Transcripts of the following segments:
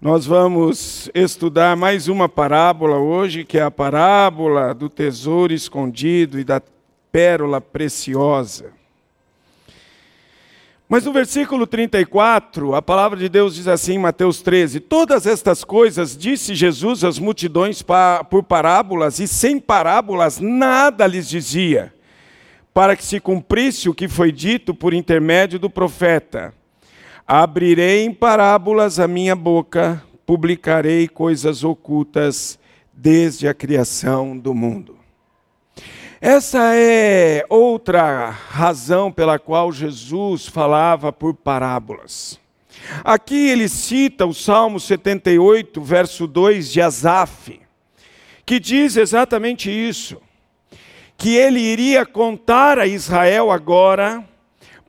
Nós vamos estudar mais uma parábola hoje, que é a parábola do tesouro escondido e da pérola preciosa. Mas no versículo 34, a palavra de Deus diz assim em Mateus 13: Todas estas coisas disse Jesus às multidões por parábolas, e sem parábolas nada lhes dizia, para que se cumprisse o que foi dito por intermédio do profeta. Abrirei em parábolas a minha boca, publicarei coisas ocultas desde a criação do mundo. Essa é outra razão pela qual Jesus falava por parábolas. Aqui ele cita o Salmo 78, verso 2 de Asaf, que diz exatamente isso: que ele iria contar a Israel agora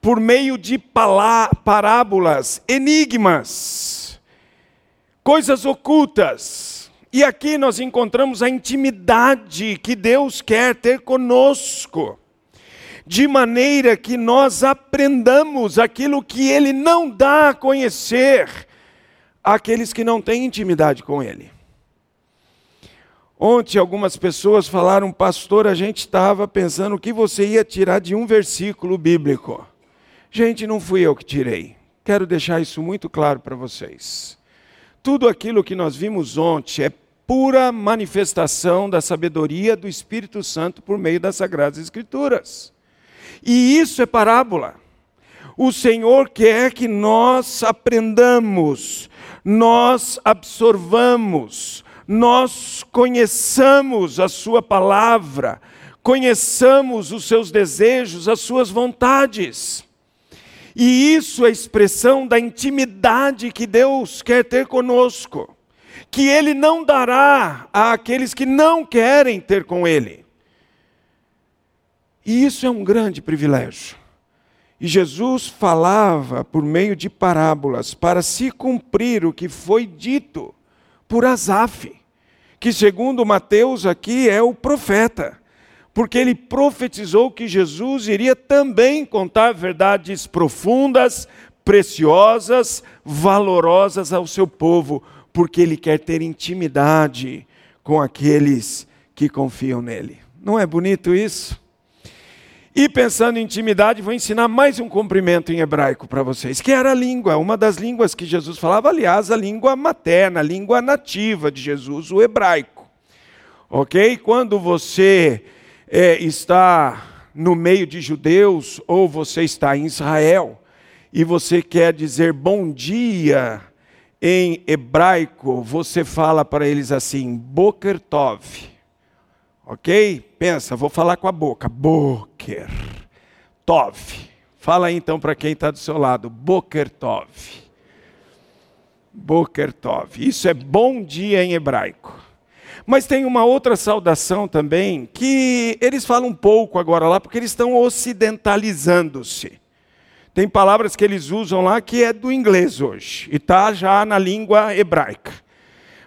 por meio de parábolas, enigmas, coisas ocultas. E aqui nós encontramos a intimidade que Deus quer ter conosco, de maneira que nós aprendamos aquilo que Ele não dá a conhecer àqueles que não têm intimidade com Ele. Ontem algumas pessoas falaram, pastor, a gente estava pensando o que você ia tirar de um versículo bíblico. Gente, não fui eu que tirei. Quero deixar isso muito claro para vocês. Tudo aquilo que nós vimos ontem é pura manifestação da sabedoria do Espírito Santo por meio das Sagradas Escrituras. E isso é parábola. O Senhor quer que nós aprendamos, nós absorvamos, nós conheçamos a Sua palavra, conheçamos os seus desejos, as suas vontades. E isso é expressão da intimidade que Deus quer ter conosco, que Ele não dará àqueles que não querem ter com Ele. E isso é um grande privilégio. E Jesus falava por meio de parábolas para se cumprir o que foi dito por Asaf, que segundo Mateus aqui é o profeta porque ele profetizou que Jesus iria também contar verdades profundas, preciosas, valorosas ao seu povo, porque ele quer ter intimidade com aqueles que confiam nele. Não é bonito isso? E pensando em intimidade, vou ensinar mais um cumprimento em hebraico para vocês, que era a língua, uma das línguas que Jesus falava, aliás, a língua materna, a língua nativa de Jesus, o hebraico. Ok? Quando você é, está no meio de judeus ou você está em Israel e você quer dizer bom dia em hebraico, você fala para eles assim, Boker Tov. Ok? Pensa, vou falar com a boca. Boker Tov. Fala aí, então para quem está do seu lado. Boker Tov. Boker Tov. Isso é bom dia em hebraico. Mas tem uma outra saudação também, que eles falam um pouco agora lá, porque eles estão ocidentalizando-se. Tem palavras que eles usam lá que é do inglês hoje, e está já na língua hebraica.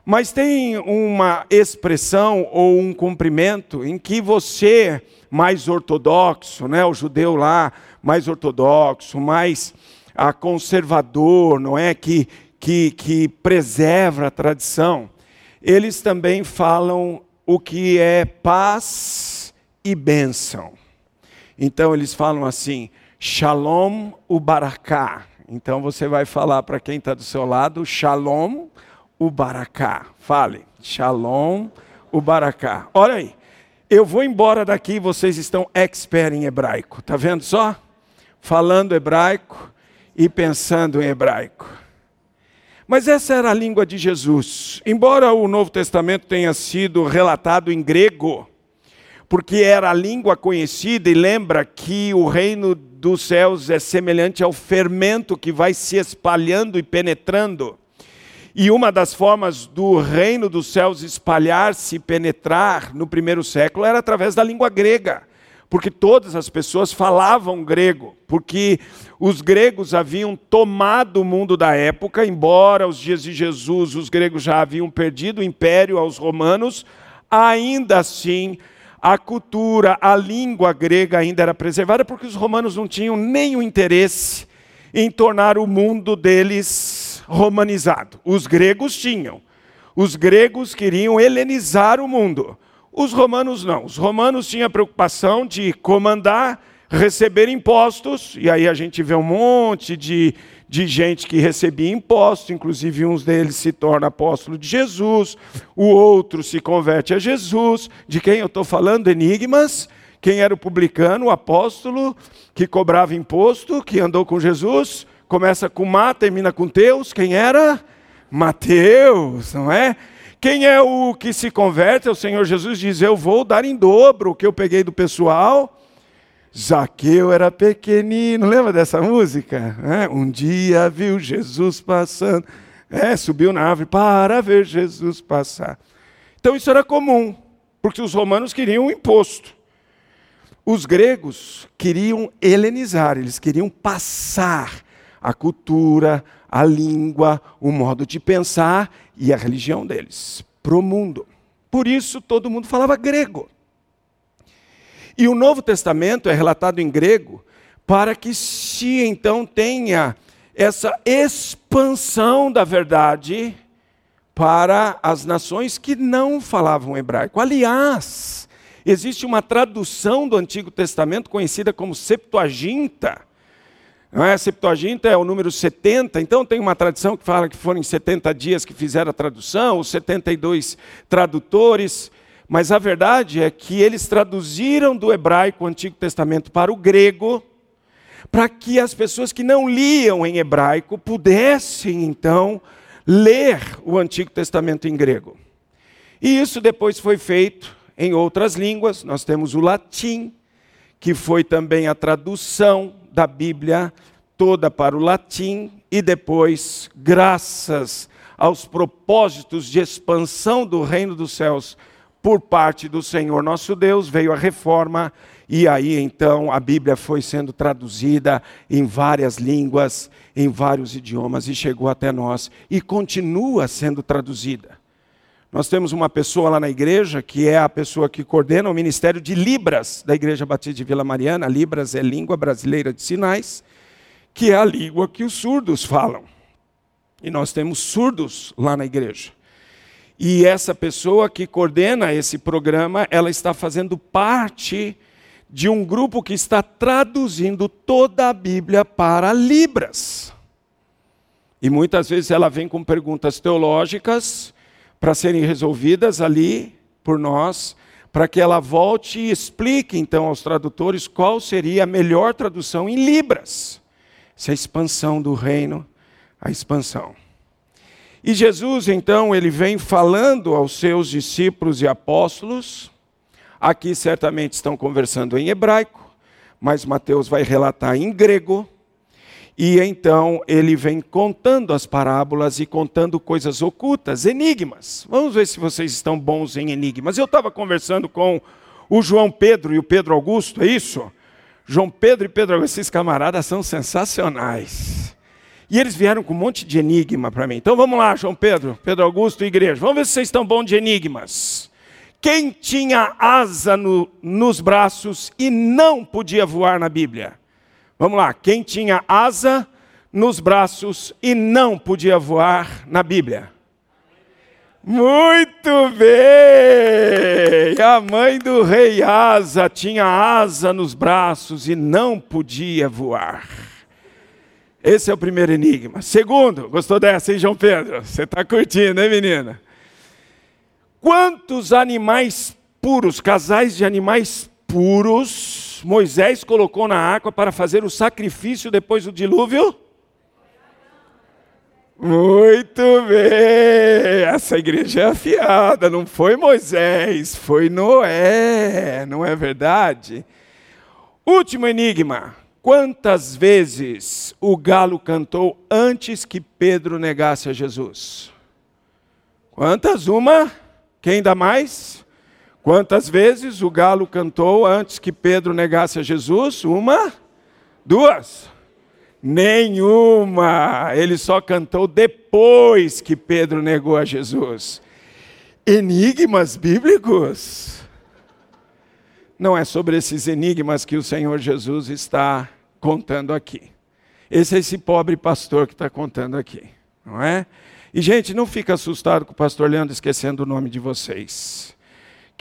Mas tem uma expressão ou um cumprimento em que você, mais ortodoxo, né, o judeu lá, mais ortodoxo, mais ah, conservador, não é? Que, que, que preserva a tradição, eles também falam o que é paz e bênção. Então eles falam assim, Shalom Ubaraká. Então você vai falar para quem está do seu lado, Shalom Ubaraká. Fale, Shalom Ubaraká. Olha aí, eu vou embora daqui, vocês estão expert em hebraico. Tá vendo só? Falando hebraico e pensando em hebraico. Mas essa era a língua de Jesus. Embora o Novo Testamento tenha sido relatado em grego, porque era a língua conhecida, e lembra que o reino dos céus é semelhante ao fermento que vai se espalhando e penetrando. E uma das formas do reino dos céus espalhar-se e penetrar no primeiro século era através da língua grega porque todas as pessoas falavam grego, porque os gregos haviam tomado o mundo da época, embora aos dias de Jesus os gregos já haviam perdido o império aos romanos, ainda assim a cultura, a língua grega ainda era preservada, porque os romanos não tinham nenhum interesse em tornar o mundo deles romanizado. Os gregos tinham. Os gregos queriam helenizar o mundo. Os romanos não. Os romanos tinham a preocupação de comandar, receber impostos, e aí a gente vê um monte de, de gente que recebia impostos, inclusive uns deles se torna apóstolo de Jesus, o outro se converte a Jesus. De quem eu estou falando? Enigmas. Quem era o publicano, o apóstolo, que cobrava imposto, que andou com Jesus? Começa com Má, termina com Teus. Quem era? Mateus, não é? Quem é o que se converte? O Senhor Jesus diz: Eu vou dar em dobro o que eu peguei do pessoal. Zaqueu era pequenino, lembra dessa música? É, um dia viu Jesus passando, é, subiu na árvore para ver Jesus passar. Então isso era comum, porque os romanos queriam o imposto. Os gregos queriam helenizar, eles queriam passar a cultura, a língua, o modo de pensar e a religião deles para o mundo. Por isso todo mundo falava grego. E o Novo Testamento é relatado em grego para que se então tenha essa expansão da verdade para as nações que não falavam hebraico. Aliás, existe uma tradução do Antigo Testamento conhecida como Septuaginta, não é? Septuaginta é o número 70, então tem uma tradição que fala que foram em 70 dias que fizeram a tradução, os 72 tradutores, mas a verdade é que eles traduziram do hebraico o Antigo Testamento para o grego, para que as pessoas que não liam em hebraico pudessem então ler o Antigo Testamento em grego. E isso depois foi feito em outras línguas, nós temos o latim, que foi também a tradução da Bíblia toda para o latim e depois, graças aos propósitos de expansão do reino dos céus por parte do Senhor nosso Deus, veio a reforma e aí então a Bíblia foi sendo traduzida em várias línguas, em vários idiomas e chegou até nós e continua sendo traduzida. Nós temos uma pessoa lá na igreja que é a pessoa que coordena o ministério de Libras da Igreja Batista de Vila Mariana. Libras é língua brasileira de sinais, que é a língua que os surdos falam. E nós temos surdos lá na igreja. E essa pessoa que coordena esse programa, ela está fazendo parte de um grupo que está traduzindo toda a Bíblia para Libras. E muitas vezes ela vem com perguntas teológicas para serem resolvidas ali por nós, para que ela volte e explique então aos tradutores qual seria a melhor tradução em Libras. Essa é a expansão do reino, a expansão. E Jesus, então, ele vem falando aos seus discípulos e apóstolos. Aqui certamente estão conversando em hebraico, mas Mateus vai relatar em grego. E então ele vem contando as parábolas e contando coisas ocultas, enigmas. Vamos ver se vocês estão bons em enigmas. Eu estava conversando com o João Pedro e o Pedro Augusto, é isso? João Pedro e Pedro Augusto, esses camaradas são sensacionais. E eles vieram com um monte de enigma para mim. Então vamos lá, João Pedro, Pedro Augusto e igreja. Vamos ver se vocês estão bons de enigmas. Quem tinha asa no, nos braços e não podia voar na Bíblia? Vamos lá, quem tinha asa nos braços e não podia voar na Bíblia? Muito bem! A mãe do rei Asa tinha asa nos braços e não podia voar. Esse é o primeiro enigma. Segundo, gostou dessa, hein, João Pedro? Você está curtindo, hein, menina? Quantos animais puros, casais de animais puros, Moisés colocou na água para fazer o sacrifício depois do dilúvio? Muito bem! Essa igreja é afiada, não foi Moisés, foi Noé, não é verdade? Último enigma: quantas vezes o galo cantou antes que Pedro negasse a Jesus? Quantas? Uma? Quem dá mais? Quantas vezes o galo cantou antes que Pedro negasse a Jesus? Uma? Duas? Nenhuma. Ele só cantou depois que Pedro negou a Jesus. Enigmas bíblicos? Não é sobre esses enigmas que o Senhor Jesus está contando aqui. Esse é esse pobre pastor que está contando aqui. não é? E, gente, não fica assustado com o pastor Leandro esquecendo o nome de vocês.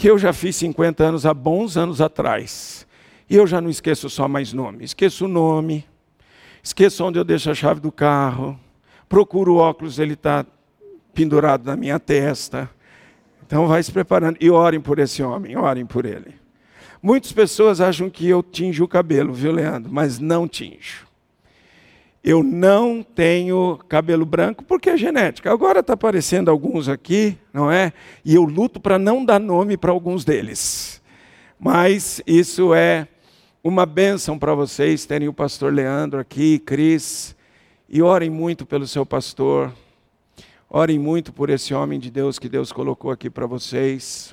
Que eu já fiz 50 anos há bons anos atrás. E eu já não esqueço só mais nome. Esqueço o nome, esqueço onde eu deixo a chave do carro, procuro o óculos, ele está pendurado na minha testa. Então vai se preparando. E orem por esse homem, orem por ele. Muitas pessoas acham que eu tinjo o cabelo, viu, Leandro? Mas não tinjo. Eu não tenho cabelo branco porque é genética. Agora está aparecendo alguns aqui, não é? E eu luto para não dar nome para alguns deles. Mas isso é uma bênção para vocês terem o pastor Leandro aqui, Cris. E orem muito pelo seu pastor. Orem muito por esse homem de Deus que Deus colocou aqui para vocês.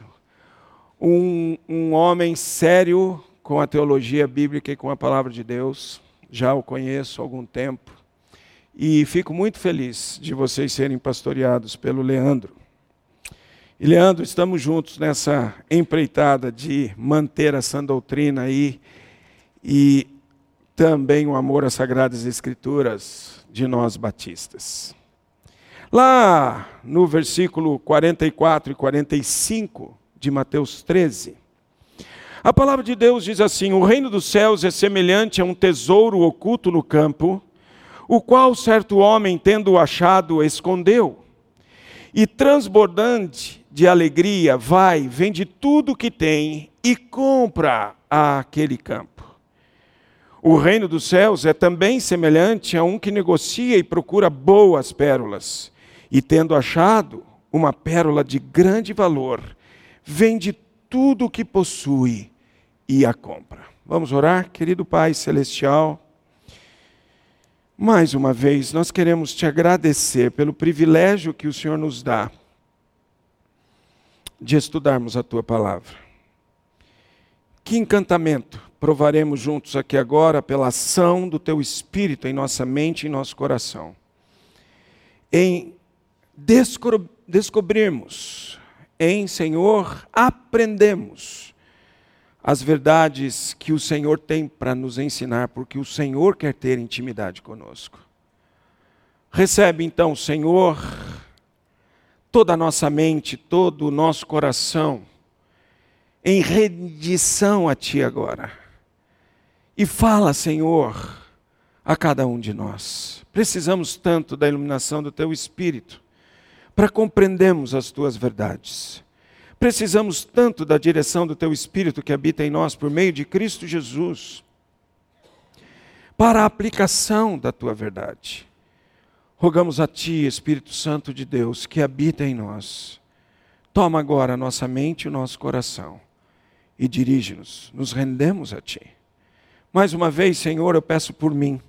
Um, um homem sério com a teologia bíblica e com a palavra de Deus já o conheço há algum tempo. E fico muito feliz de vocês serem pastoreados pelo Leandro. E Leandro, estamos juntos nessa empreitada de manter a sã doutrina aí e também o amor às sagradas escrituras de nós batistas. Lá no versículo 44 e 45 de Mateus 13, a palavra de Deus diz assim: O reino dos céus é semelhante a um tesouro oculto no campo, o qual certo homem, tendo achado, escondeu. E transbordante de alegria, vai, vende tudo o que tem e compra aquele campo. O reino dos céus é também semelhante a um que negocia e procura boas pérolas, e tendo achado uma pérola de grande valor, vende tudo o que possui e a compra. Vamos orar, querido Pai Celestial. Mais uma vez, nós queremos te agradecer pelo privilégio que o Senhor nos dá de estudarmos a tua palavra. Que encantamento provaremos juntos aqui agora pela ação do teu Espírito em nossa mente e em nosso coração. Em descobrirmos em Senhor aprendemos as verdades que o Senhor tem para nos ensinar, porque o Senhor quer ter intimidade conosco. Recebe então, Senhor, toda a nossa mente, todo o nosso coração, em rendição a Ti agora. E fala, Senhor, a cada um de nós. Precisamos tanto da iluminação do Teu Espírito para compreendermos as tuas verdades. Precisamos tanto da direção do teu Espírito que habita em nós por meio de Cristo Jesus, para a aplicação da tua verdade. Rogamos a Ti, Espírito Santo de Deus, que habita em nós. Toma agora a nossa mente e o nosso coração e dirige-nos. Nos rendemos a Ti. Mais uma vez, Senhor, eu peço por mim.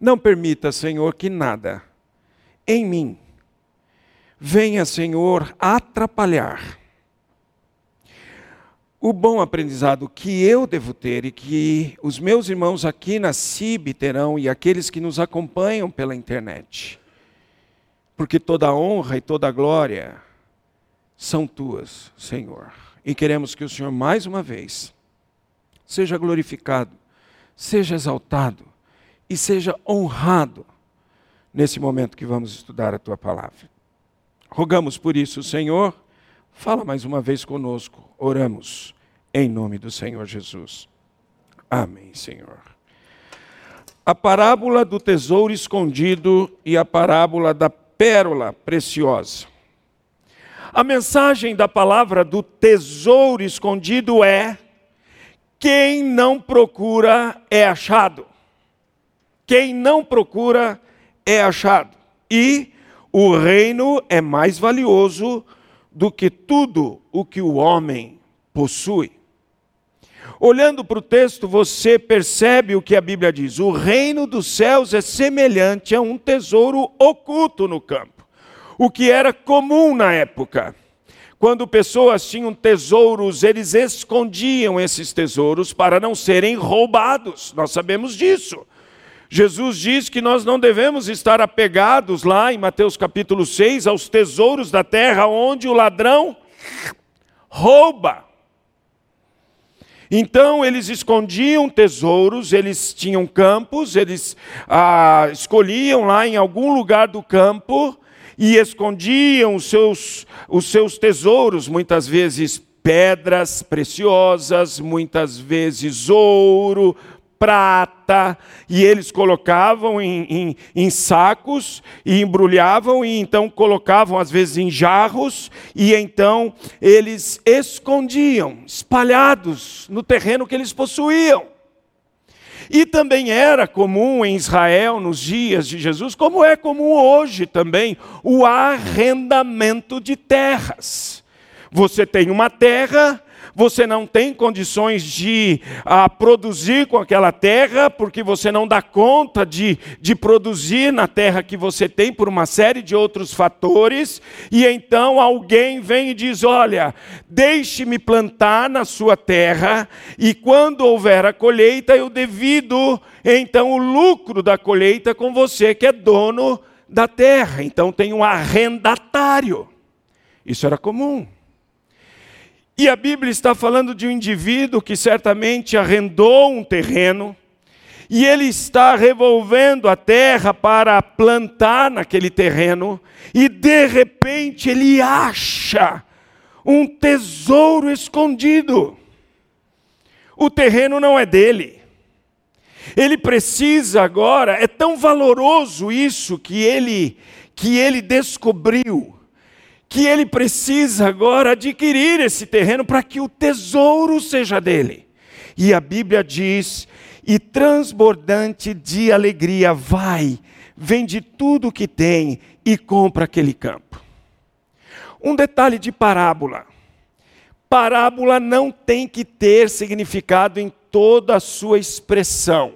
Não permita, Senhor, que nada em mim venha, Senhor, atrapalhar o bom aprendizado que eu devo ter e que os meus irmãos aqui na CIB terão e aqueles que nos acompanham pela internet. Porque toda honra e toda glória são tuas, Senhor. E queremos que o Senhor, mais uma vez, seja glorificado, seja exaltado e seja honrado nesse momento que vamos estudar a tua palavra. Rogamos por isso, Senhor, fala mais uma vez conosco. Oramos em nome do Senhor Jesus. Amém, Senhor. A parábola do tesouro escondido e a parábola da pérola preciosa. A mensagem da palavra do tesouro escondido é: quem não procura é achado. Quem não procura é achado. E o reino é mais valioso do que tudo o que o homem possui. Olhando para o texto, você percebe o que a Bíblia diz: o reino dos céus é semelhante a um tesouro oculto no campo, o que era comum na época. Quando pessoas tinham tesouros, eles escondiam esses tesouros para não serem roubados, nós sabemos disso. Jesus diz que nós não devemos estar apegados lá em Mateus capítulo 6 aos tesouros da terra onde o ladrão rouba. Então eles escondiam tesouros, eles tinham campos, eles ah, escolhiam lá em algum lugar do campo e escondiam os seus, os seus tesouros, muitas vezes pedras preciosas, muitas vezes ouro, prata, e eles colocavam em, em, em, sacos e embrulhavam, e então colocavam às vezes em jarros, e então eles escondiam, espalhados no terreno que eles possuíam. E também era comum em Israel nos dias de Jesus, como é comum hoje também, o arrendamento de terras. Você tem uma terra, você não tem condições de ah, produzir com aquela terra, porque você não dá conta de, de produzir na terra que você tem por uma série de outros fatores, e então alguém vem e diz: Olha, deixe-me plantar na sua terra, e quando houver a colheita, eu devido então o lucro da colheita com você, que é dono da terra. Então tem um arrendatário. Isso era comum. E a Bíblia está falando de um indivíduo que certamente arrendou um terreno e ele está revolvendo a terra para plantar naquele terreno e de repente ele acha um tesouro escondido. O terreno não é dele. Ele precisa agora, é tão valoroso isso que ele que ele descobriu que ele precisa agora adquirir esse terreno para que o tesouro seja dele. E a Bíblia diz: e transbordante de alegria, vai, vende tudo o que tem e compra aquele campo. Um detalhe de parábola: parábola não tem que ter significado em toda a sua expressão,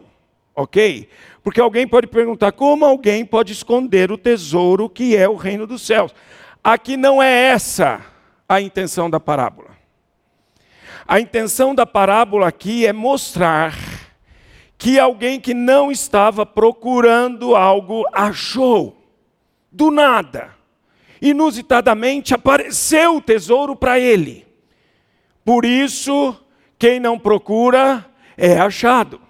ok? Porque alguém pode perguntar como alguém pode esconder o tesouro que é o reino dos céus. Aqui não é essa a intenção da parábola. A intenção da parábola aqui é mostrar que alguém que não estava procurando algo achou, do nada, inusitadamente apareceu o tesouro para ele. Por isso, quem não procura é achado.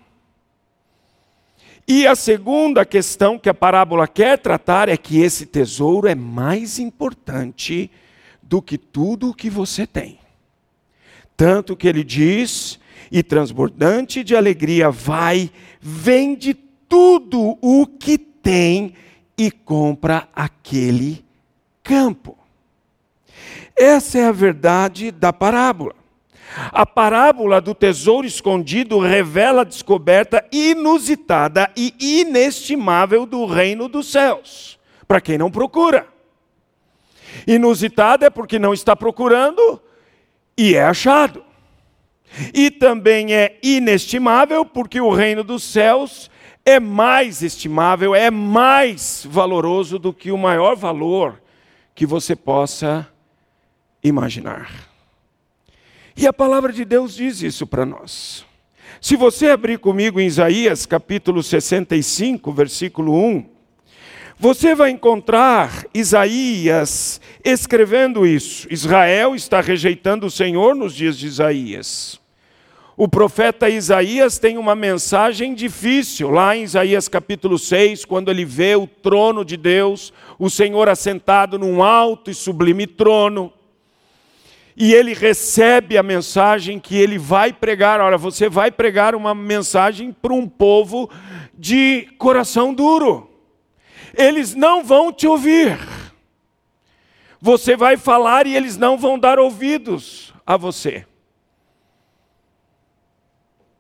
E a segunda questão que a parábola quer tratar é que esse tesouro é mais importante do que tudo o que você tem. Tanto que ele diz, e transbordante de alegria, vai, vende tudo o que tem e compra aquele campo. Essa é a verdade da parábola. A parábola do tesouro escondido revela a descoberta inusitada e inestimável do reino dos céus, para quem não procura. Inusitada é porque não está procurando e é achado. E também é inestimável porque o reino dos céus é mais estimável, é mais valoroso do que o maior valor que você possa imaginar. E a palavra de Deus diz isso para nós. Se você abrir comigo em Isaías capítulo 65, versículo 1, você vai encontrar Isaías escrevendo isso. Israel está rejeitando o Senhor nos dias de Isaías. O profeta Isaías tem uma mensagem difícil, lá em Isaías capítulo 6, quando ele vê o trono de Deus, o Senhor assentado num alto e sublime trono e ele recebe a mensagem que ele vai pregar. Olha, você vai pregar uma mensagem para um povo de coração duro. Eles não vão te ouvir. Você vai falar e eles não vão dar ouvidos a você.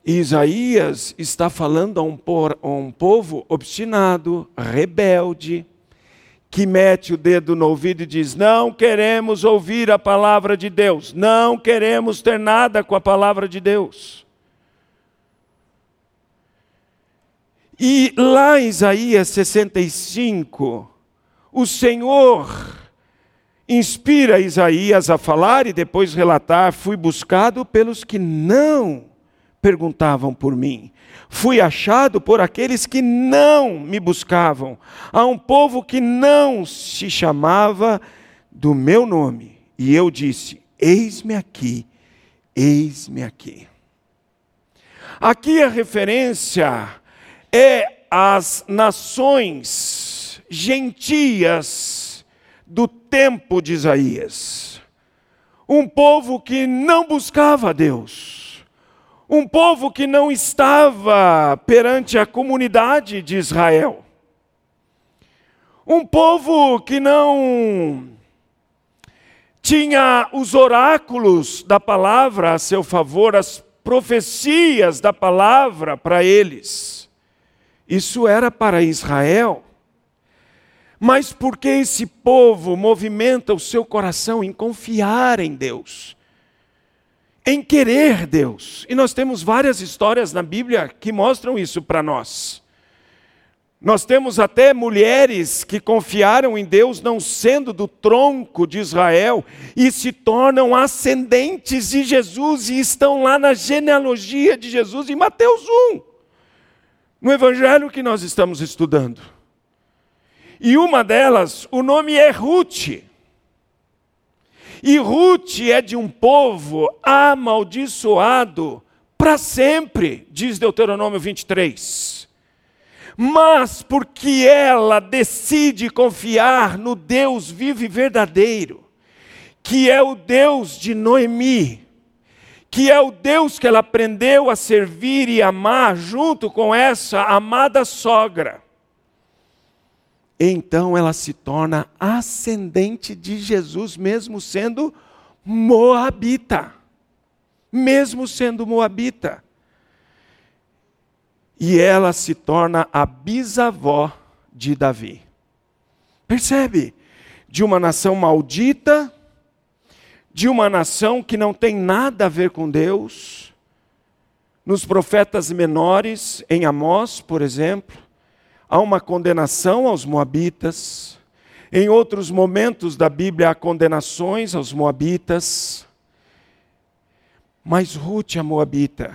Isaías está falando a um, a um povo obstinado, rebelde, que mete o dedo no ouvido e diz: Não queremos ouvir a palavra de Deus, não queremos ter nada com a palavra de Deus. E lá em Isaías 65, o Senhor inspira Isaías a falar e depois relatar: Fui buscado pelos que não perguntavam por mim. Fui achado por aqueles que não me buscavam, a um povo que não se chamava do meu nome. E eu disse: Eis-me aqui, eis-me aqui. Aqui a referência é as nações gentias do tempo de Isaías. Um povo que não buscava a Deus. Um povo que não estava perante a comunidade de Israel. Um povo que não tinha os oráculos da palavra a seu favor, as profecias da palavra para eles. Isso era para Israel. Mas porque esse povo movimenta o seu coração em confiar em Deus, em querer Deus. E nós temos várias histórias na Bíblia que mostram isso para nós. Nós temos até mulheres que confiaram em Deus não sendo do tronco de Israel e se tornam ascendentes de Jesus e estão lá na genealogia de Jesus em Mateus 1, no evangelho que nós estamos estudando. E uma delas, o nome é Ruth. E Ruth é de um povo amaldiçoado para sempre, diz Deuteronômio 23 mas porque ela decide confiar no Deus vivo e verdadeiro, que é o Deus de Noemi, que é o Deus que ela aprendeu a servir e amar junto com essa amada sogra. Então ela se torna ascendente de Jesus, mesmo sendo moabita. Mesmo sendo moabita e ela se torna a bisavó de Davi. Percebe? De uma nação maldita, de uma nação que não tem nada a ver com Deus. Nos profetas menores, em Amós, por exemplo, há uma condenação aos moabitas. Em outros momentos da Bíblia há condenações aos moabitas. Mas Ruth, a moabita,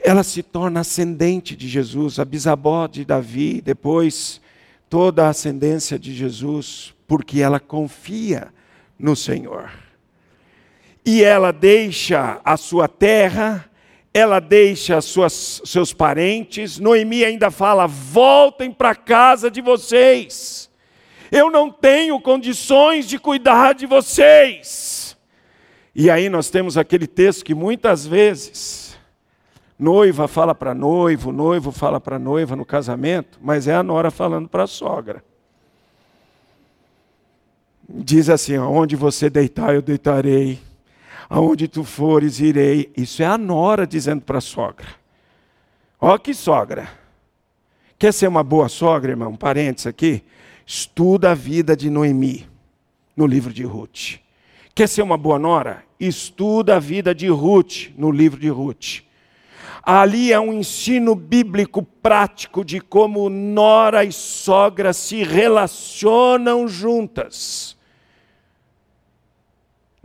ela se torna ascendente de Jesus, a bisavó de Davi, depois toda a ascendência de Jesus, porque ela confia no Senhor. E ela deixa a sua terra, ela deixa suas, seus parentes. Noemi ainda fala: voltem para casa de vocês. Eu não tenho condições de cuidar de vocês. E aí nós temos aquele texto que muitas vezes Noiva fala para noivo, noivo fala para noiva no casamento, mas é a nora falando para a sogra. Diz assim: onde você deitar, eu deitarei. Aonde tu fores, irei. Isso é a nora dizendo para a sogra. Ó que sogra. Quer ser uma boa sogra, irmão? Um parênteses aqui. Estuda a vida de Noemi no livro de Ruth. Quer ser uma boa nora? Estuda a vida de Ruth no livro de Ruth. Ali é um ensino bíblico prático de como nora e sogra se relacionam juntas.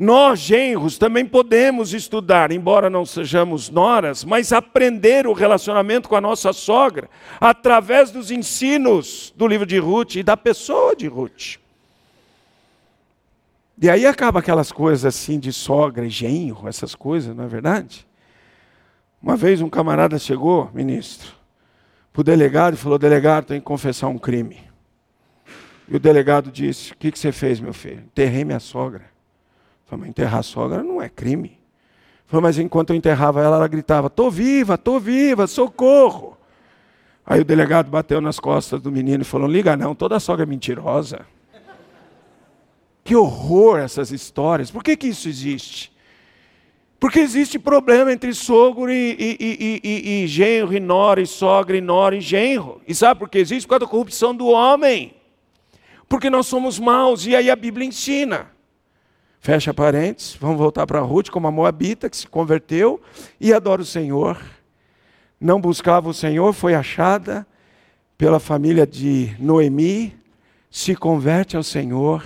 Nós, genros, também podemos estudar, embora não sejamos noras, mas aprender o relacionamento com a nossa sogra através dos ensinos do livro de Ruth e da pessoa de Ruth. E aí acaba aquelas coisas assim de sogra e genro, essas coisas, não é verdade? Uma vez um camarada chegou, ministro, para o delegado e falou: delegado, tem que confessar um crime. E o delegado disse: O que, que você fez, meu filho? Enterrei minha sogra. Falei, mas enterrar a sogra não é crime. Falei, mas enquanto eu enterrava ela, ela gritava: Estou viva, estou viva, socorro. Aí o delegado bateu nas costas do menino e falou: Liga não, toda sogra é mentirosa. Que horror essas histórias. Por que, que isso existe? Porque existe problema entre sogro e, e, e, e, e genro, e nora, e sogra, e nora, e genro. E sabe por que existe? Por causa da corrupção do homem. Porque nós somos maus, e aí a Bíblia ensina. Fecha parênteses, vamos voltar para Ruth, como a Moabita, que se converteu e adora o Senhor. Não buscava o Senhor, foi achada pela família de Noemi, se converte ao Senhor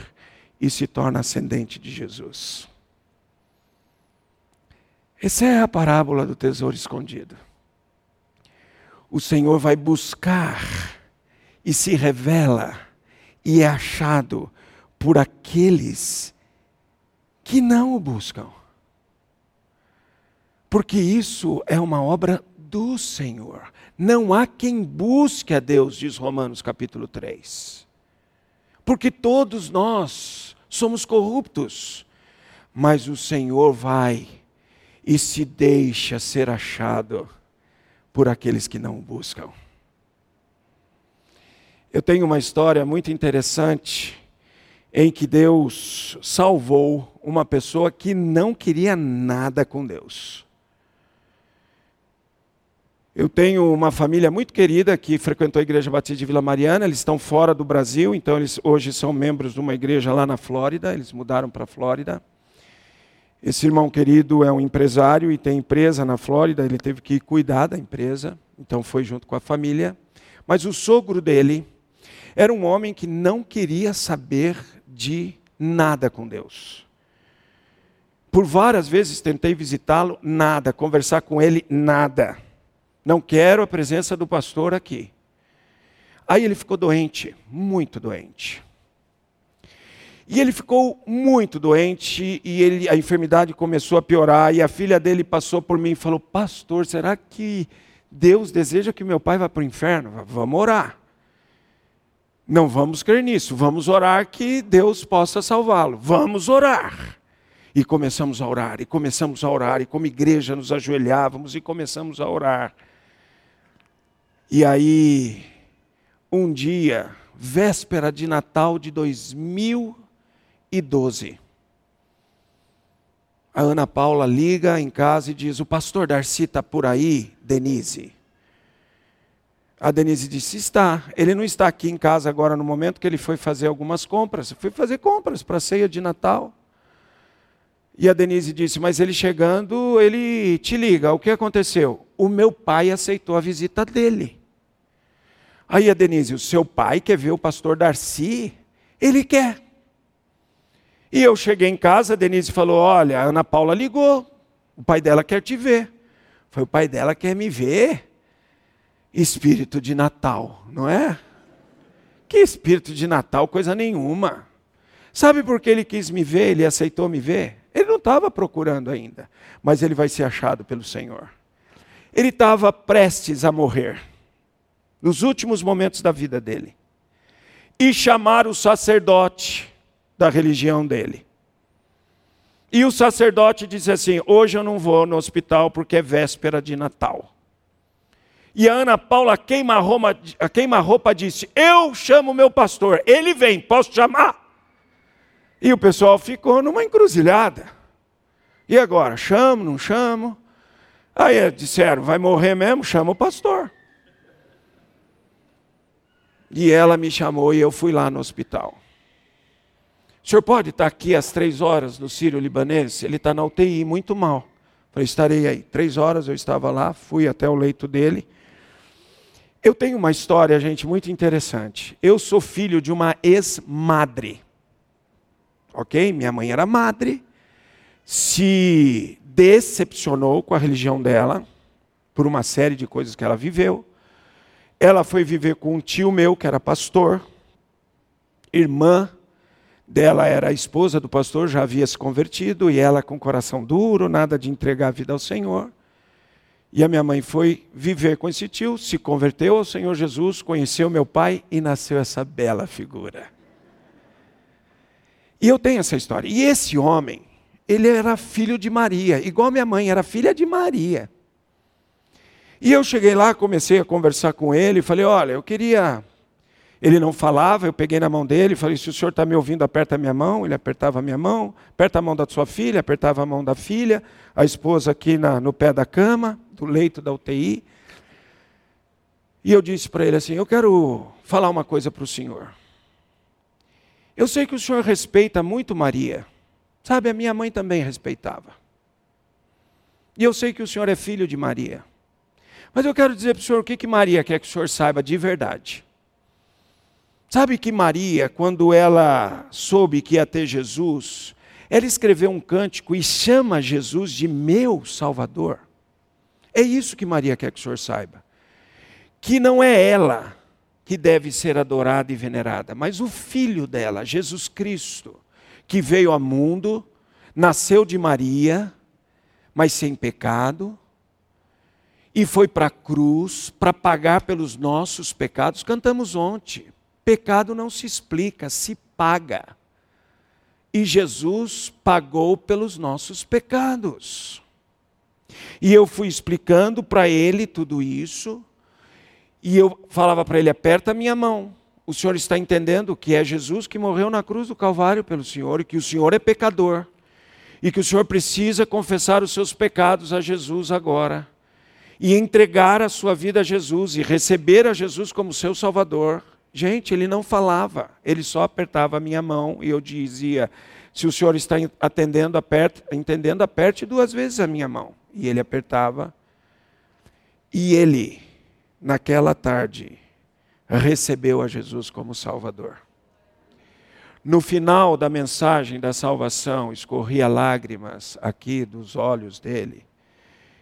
e se torna ascendente de Jesus. Essa é a parábola do tesouro escondido. O Senhor vai buscar e se revela e é achado por aqueles que não o buscam. Porque isso é uma obra do Senhor. Não há quem busque a Deus, diz Romanos capítulo 3. Porque todos nós somos corruptos, mas o Senhor vai e se deixa ser achado por aqueles que não o buscam. Eu tenho uma história muito interessante em que Deus salvou uma pessoa que não queria nada com Deus. Eu tenho uma família muito querida que frequentou a Igreja Batista de Vila Mariana, eles estão fora do Brasil, então eles hoje são membros de uma igreja lá na Flórida, eles mudaram para a Flórida. Esse irmão querido é um empresário e tem empresa na Flórida, ele teve que cuidar da empresa, então foi junto com a família. Mas o sogro dele era um homem que não queria saber de nada com Deus. Por várias vezes tentei visitá-lo, nada, conversar com ele, nada. Não quero a presença do pastor aqui. Aí ele ficou doente, muito doente. E ele ficou muito doente e ele, a enfermidade começou a piorar. E a filha dele passou por mim e falou: Pastor, será que Deus deseja que meu pai vá para o inferno? Vamos orar. Não vamos crer nisso, vamos orar que Deus possa salvá-lo. Vamos orar. E começamos a orar, e começamos a orar, e como igreja nos ajoelhávamos e começamos a orar. E aí, um dia, véspera de Natal de 2012, a Ana Paula liga em casa e diz: O pastor Darcy está por aí, Denise. A Denise disse: Está. Ele não está aqui em casa agora no momento que ele foi fazer algumas compras. Foi fazer compras para a ceia de Natal. E a Denise disse: Mas ele chegando, ele te liga. O que aconteceu? O meu pai aceitou a visita dele. Aí a Denise: O seu pai quer ver o pastor Darcy? Ele quer. E eu cheguei em casa, a Denise falou: Olha, a Ana Paula ligou. O pai dela quer te ver. Foi o pai dela quer me ver. Espírito de Natal, não é? Que espírito de Natal, coisa nenhuma. Sabe por que ele quis me ver, ele aceitou me ver? Ele não estava procurando ainda, mas ele vai ser achado pelo Senhor. Ele estava prestes a morrer, nos últimos momentos da vida dele, e chamar o sacerdote da religião dele. E o sacerdote disse assim: Hoje eu não vou no hospital porque é véspera de Natal. E a Ana Paula queima-roupa queima disse: Eu chamo meu pastor, ele vem, posso chamar? E o pessoal ficou numa encruzilhada. E agora? Chamo, não chamo? Aí disseram: vai morrer mesmo? Chama o pastor. E ela me chamou e eu fui lá no hospital. O senhor pode estar aqui às três horas no Sírio Libanês? Ele está na UTI, muito mal. Falei, estarei aí. Três horas eu estava lá, fui até o leito dele. Eu tenho uma história, gente, muito interessante. Eu sou filho de uma ex-madre ok? Minha mãe era madre, se decepcionou com a religião dela, por uma série de coisas que ela viveu. Ela foi viver com um tio meu, que era pastor, irmã dela era a esposa do pastor, já havia se convertido, e ela com coração duro, nada de entregar a vida ao Senhor. E a minha mãe foi viver com esse tio, se converteu ao Senhor Jesus, conheceu meu pai e nasceu essa bela figura. E eu tenho essa história. E esse homem, ele era filho de Maria, igual minha mãe, era filha de Maria. E eu cheguei lá, comecei a conversar com ele, falei: Olha, eu queria. Ele não falava, eu peguei na mão dele, falei: Se o senhor está me ouvindo, aperta a minha mão. Ele apertava a minha mão, aperta a mão da sua filha, apertava a mão da filha, a esposa aqui na, no pé da cama, do leito da UTI. E eu disse para ele assim: Eu quero falar uma coisa para o senhor. Eu sei que o senhor respeita muito Maria. Sabe, a minha mãe também respeitava. E eu sei que o senhor é filho de Maria. Mas eu quero dizer para o senhor o que, que Maria quer que o senhor saiba de verdade. Sabe que Maria, quando ela soube que ia ter Jesus, ela escreveu um cântico e chama Jesus de meu Salvador. É isso que Maria quer que o senhor saiba. Que não é ela que deve ser adorada e venerada, mas o filho dela, Jesus Cristo, que veio ao mundo, nasceu de Maria, mas sem pecado, e foi para a cruz para pagar pelos nossos pecados. Cantamos ontem: pecado não se explica, se paga. E Jesus pagou pelos nossos pecados. E eu fui explicando para ele tudo isso, e eu falava para ele: aperta a minha mão. O senhor está entendendo que é Jesus que morreu na cruz do Calvário pelo senhor, e que o senhor é pecador, e que o senhor precisa confessar os seus pecados a Jesus agora, e entregar a sua vida a Jesus, e receber a Jesus como seu Salvador. Gente, ele não falava, ele só apertava a minha mão e eu dizia: se o senhor está atendendo, aperte, entendendo, aperte duas vezes a minha mão. E ele apertava. E ele, naquela tarde, recebeu a Jesus como Salvador. No final da mensagem da salvação, escorria lágrimas aqui dos olhos dele.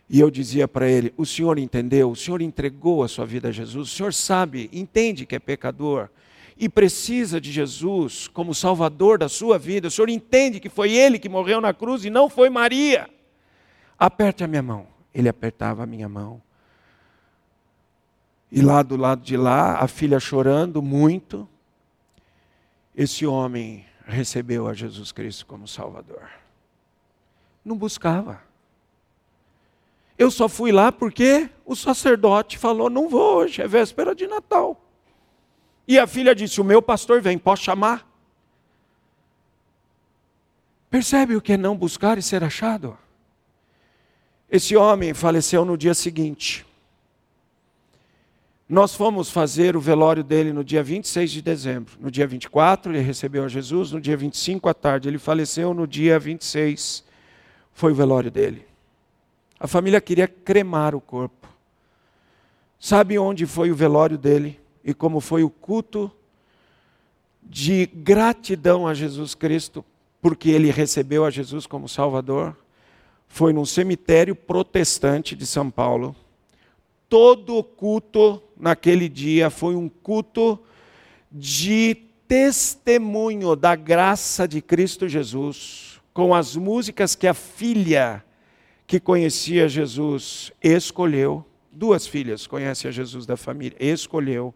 E eu dizia para ele: O senhor entendeu? O senhor entregou a sua vida a Jesus? O senhor sabe, entende que é pecador e precisa de Jesus como Salvador da sua vida? O senhor entende que foi ele que morreu na cruz e não foi Maria? Aperte a minha mão. Ele apertava a minha mão. E lá do lado de lá, a filha chorando muito, esse homem recebeu a Jesus Cristo como Salvador. Não buscava. Eu só fui lá porque o sacerdote falou: não vou hoje, é véspera de Natal. E a filha disse: o meu pastor vem, posso chamar? Percebe o que é não buscar e ser achado? Esse homem faleceu no dia seguinte. Nós fomos fazer o velório dele no dia 26 de dezembro. No dia 24, ele recebeu a Jesus. No dia 25 à tarde, ele faleceu. No dia 26, foi o velório dele. A família queria cremar o corpo. Sabe onde foi o velório dele? E como foi o culto de gratidão a Jesus Cristo, porque ele recebeu a Jesus como Salvador? Foi num cemitério protestante de São Paulo. Todo o culto naquele dia foi um culto de testemunho da graça de Cristo Jesus, com as músicas que a filha que conhecia Jesus escolheu, duas filhas conhecem a Jesus da família, escolheu,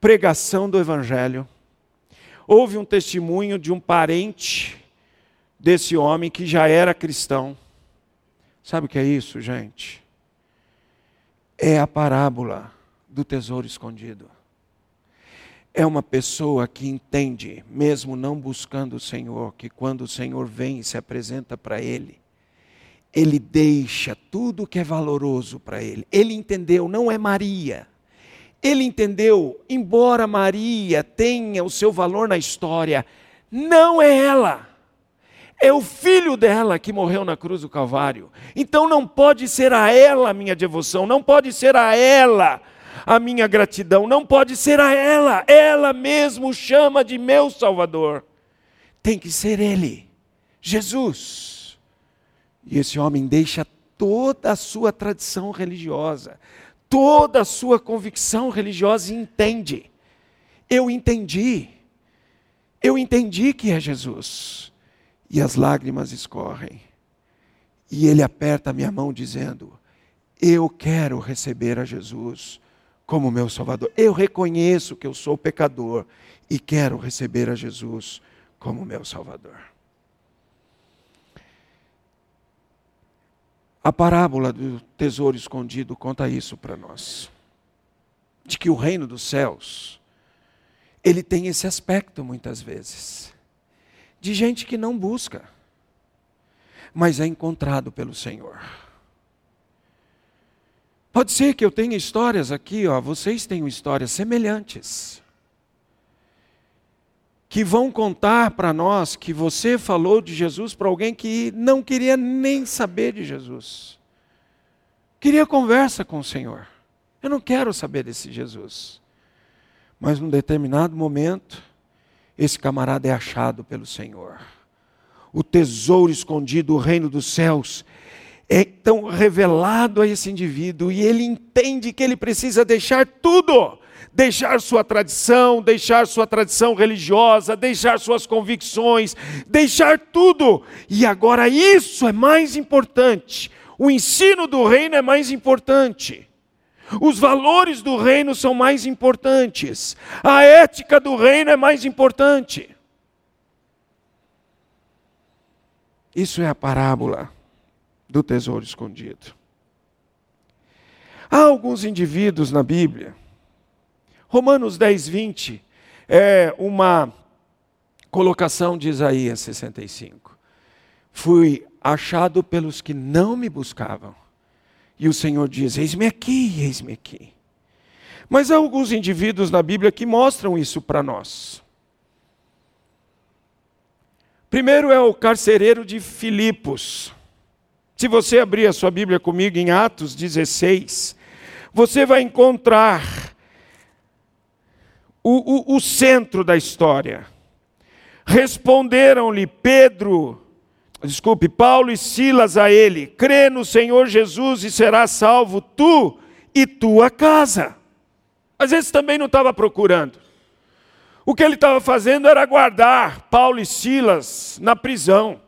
pregação do Evangelho. Houve um testemunho de um parente desse homem que já era cristão. Sabe o que é isso, gente? É a parábola do tesouro escondido. É uma pessoa que entende, mesmo não buscando o Senhor, que quando o Senhor vem e se apresenta para ele, ele deixa tudo que é valoroso para ele. Ele entendeu, não é Maria. Ele entendeu, embora Maria tenha o seu valor na história, não é ela é o filho dela que morreu na cruz do Calvário. Então não pode ser a ela a minha devoção, não pode ser a ela a minha gratidão, não pode ser a ela, ela mesmo chama de meu Salvador. Tem que ser Ele, Jesus. E esse homem deixa toda a sua tradição religiosa, toda a sua convicção religiosa e entende. Eu entendi. Eu entendi que é Jesus e as lágrimas escorrem. E ele aperta a minha mão, dizendo: Eu quero receber a Jesus como meu Salvador. Eu reconheço que eu sou pecador e quero receber a Jesus como meu Salvador. A parábola do tesouro escondido conta isso para nós. De que o reino dos céus, ele tem esse aspecto muitas vezes de gente que não busca, mas é encontrado pelo Senhor. Pode ser que eu tenha histórias aqui, ó, vocês tenham histórias semelhantes. Que vão contar para nós que você falou de Jesus para alguém que não queria nem saber de Jesus. Queria conversa com o Senhor. Eu não quero saber desse Jesus. Mas num determinado momento, esse camarada é achado pelo Senhor. O tesouro escondido, o reino dos céus, é então revelado a esse indivíduo e ele entende que ele precisa deixar tudo deixar sua tradição, deixar sua tradição religiosa, deixar suas convicções, deixar tudo. E agora isso é mais importante. O ensino do reino é mais importante. Os valores do reino são mais importantes. A ética do reino é mais importante. Isso é a parábola do tesouro escondido. Há alguns indivíduos na Bíblia. Romanos 10, 20 é uma colocação de Isaías 65. Fui achado pelos que não me buscavam. E o Senhor diz: Eis-me aqui, eis-me aqui. Mas há alguns indivíduos na Bíblia que mostram isso para nós. Primeiro é o carcereiro de Filipos. Se você abrir a sua Bíblia comigo em Atos 16, você vai encontrar o, o, o centro da história. Responderam-lhe Pedro, desculpe, Paulo e Silas a ele: crê no Senhor Jesus e serás salvo tu e tua casa. Às vezes também não estava procurando. O que ele estava fazendo era guardar Paulo e Silas na prisão.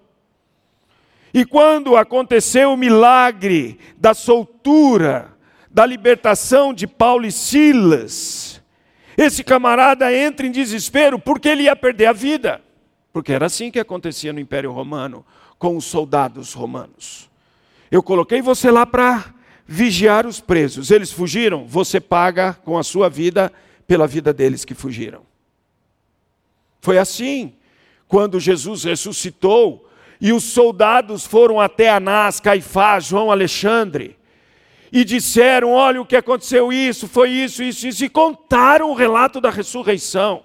E quando aconteceu o milagre da soltura, da libertação de Paulo e Silas, esse camarada entra em desespero porque ele ia perder a vida. Porque era assim que acontecia no Império Romano com os soldados romanos. Eu coloquei você lá para vigiar os presos. Eles fugiram, você paga com a sua vida pela vida deles que fugiram. Foi assim quando Jesus ressuscitou e os soldados foram até Anás, Caifás, João Alexandre e disseram: olha o que aconteceu, isso, foi isso, isso, isso, e contaram o relato da ressurreição.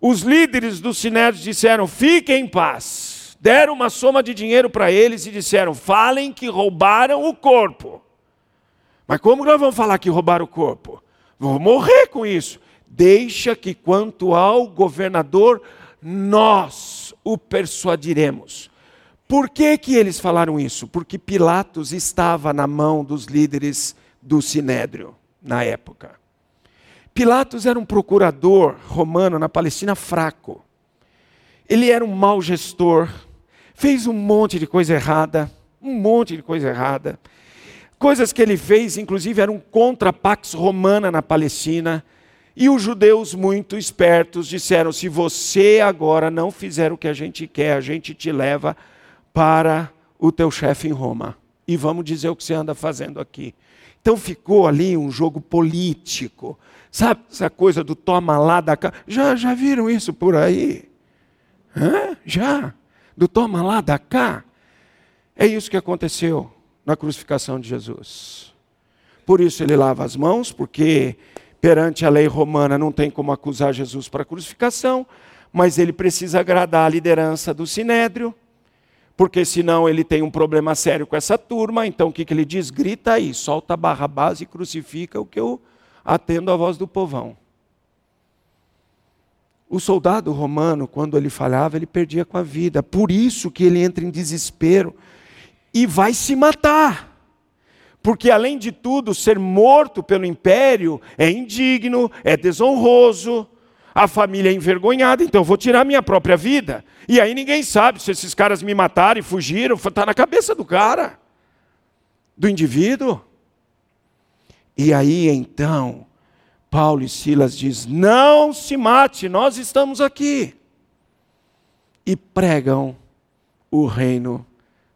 Os líderes do Sinédrio disseram: fiquem em paz. Deram uma soma de dinheiro para eles e disseram: falem que roubaram o corpo. Mas como nós vamos falar que roubaram o corpo? Vou morrer com isso. Deixa que, quanto ao governador, nós o persuadiremos. Por que, que eles falaram isso? Porque Pilatos estava na mão dos líderes do sinédrio na época. Pilatos era um procurador romano na Palestina fraco. Ele era um mau gestor, fez um monte de coisa errada, um monte de coisa errada. Coisas que ele fez, inclusive, eram contra a Pax Romana na Palestina. E os judeus, muito espertos, disseram: se você agora não fizer o que a gente quer, a gente te leva para o teu chefe em Roma. E vamos dizer o que você anda fazendo aqui. Então ficou ali um jogo político. Sabe essa coisa do toma lá da cá? Já, já viram isso por aí? Hã? Já? Do toma lá da cá? É isso que aconteceu na crucificação de Jesus. Por isso ele lava as mãos, porque perante a lei romana não tem como acusar Jesus para crucificação, mas ele precisa agradar a liderança do sinédrio porque senão ele tem um problema sério com essa turma. Então o que, que ele diz? Grita aí, solta a barra base e crucifica o que eu atendo à voz do povão. O soldado romano, quando ele falhava, ele perdia com a vida. Por isso que ele entra em desespero e vai se matar. Porque, além de tudo, ser morto pelo império é indigno, é desonroso, a família é envergonhada, então vou tirar minha própria vida. E aí ninguém sabe se esses caras me mataram e fugiram, está na cabeça do cara, do indivíduo. E aí então, Paulo e Silas diz: "Não se mate, nós estamos aqui". E pregam o reino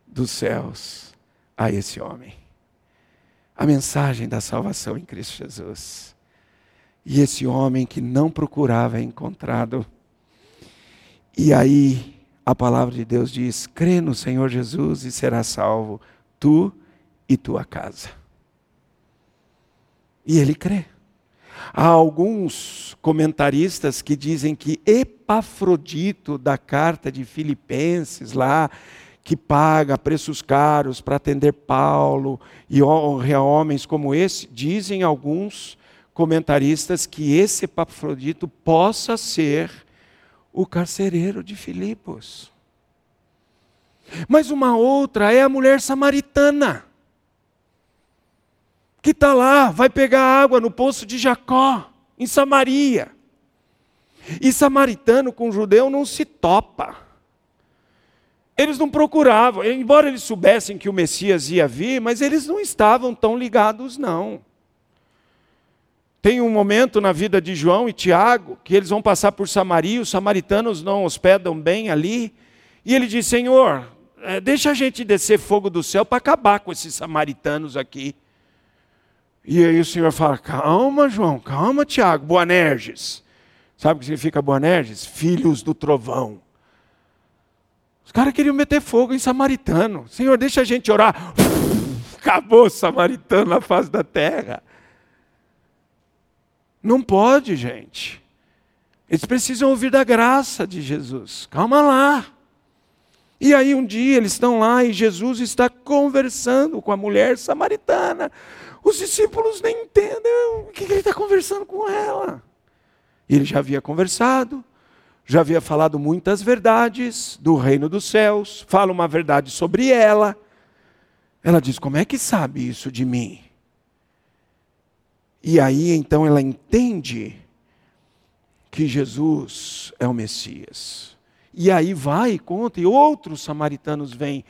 dos céus a esse homem. A mensagem da salvação em Cristo Jesus. E esse homem que não procurava é encontrado. E aí a palavra de Deus diz: crê no Senhor Jesus e será salvo, tu e tua casa. E ele crê. Há alguns comentaristas que dizem que Epafrodito, da carta de Filipenses, lá, que paga preços caros para atender Paulo e honra homens como esse, dizem alguns comentaristas que esse Epafrodito possa ser o carcereiro de Filipos. Mas uma outra é a mulher samaritana, que está lá, vai pegar água no poço de Jacó, em Samaria. E samaritano com judeu não se topa. Eles não procuravam, embora eles soubessem que o Messias ia vir, mas eles não estavam tão ligados, não. Tem um momento na vida de João e Tiago que eles vão passar por Samaria, os samaritanos não hospedam bem ali, e ele diz: Senhor, é, deixa a gente descer fogo do céu para acabar com esses samaritanos aqui. E aí o Senhor fala: calma, João, calma, Tiago, Boanerges. Sabe o que significa Boanerges? Filhos do trovão. Os caras queriam meter fogo em samaritano. Senhor, deixa a gente orar. acabou o samaritano na face da terra. Não pode, gente. Eles precisam ouvir da graça de Jesus. Calma lá. E aí um dia eles estão lá e Jesus está conversando com a mulher samaritana. Os discípulos nem entendem o que ele está conversando com ela. Ele já havia conversado, já havia falado muitas verdades do reino dos céus, fala uma verdade sobre ela. Ela diz: Como é que sabe isso de mim? E aí então ela entende que Jesus é o Messias. E aí vai e conta, e outros samaritanos vêm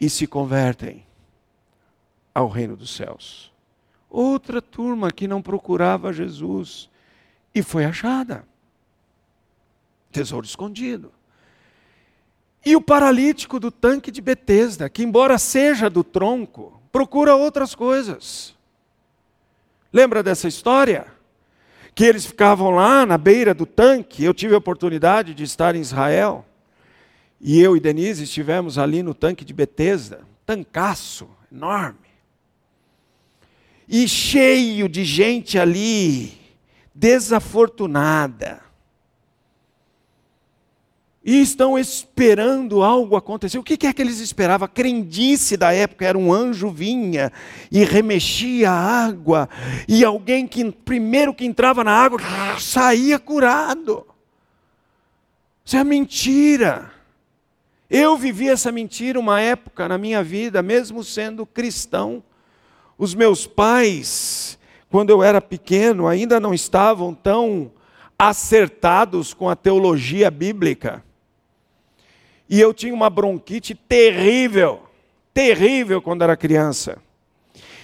e se convertem ao reino dos céus. Outra turma que não procurava Jesus e foi achada. Tesouro escondido. E o paralítico do tanque de Betesda, que embora seja do tronco, procura outras coisas. Lembra dessa história? Que eles ficavam lá na beira do tanque. Eu tive a oportunidade de estar em Israel. E eu e Denise estivemos ali no tanque de Betesda, tancaço, enorme. E cheio de gente ali, desafortunada e estão esperando algo acontecer. O que é que eles esperavam? A crendice da época era um anjo vinha e remexia a água, e alguém que primeiro que entrava na água saía curado. Isso é mentira. Eu vivi essa mentira uma época na minha vida, mesmo sendo cristão. Os meus pais, quando eu era pequeno, ainda não estavam tão acertados com a teologia bíblica. E eu tinha uma bronquite terrível, terrível quando era criança.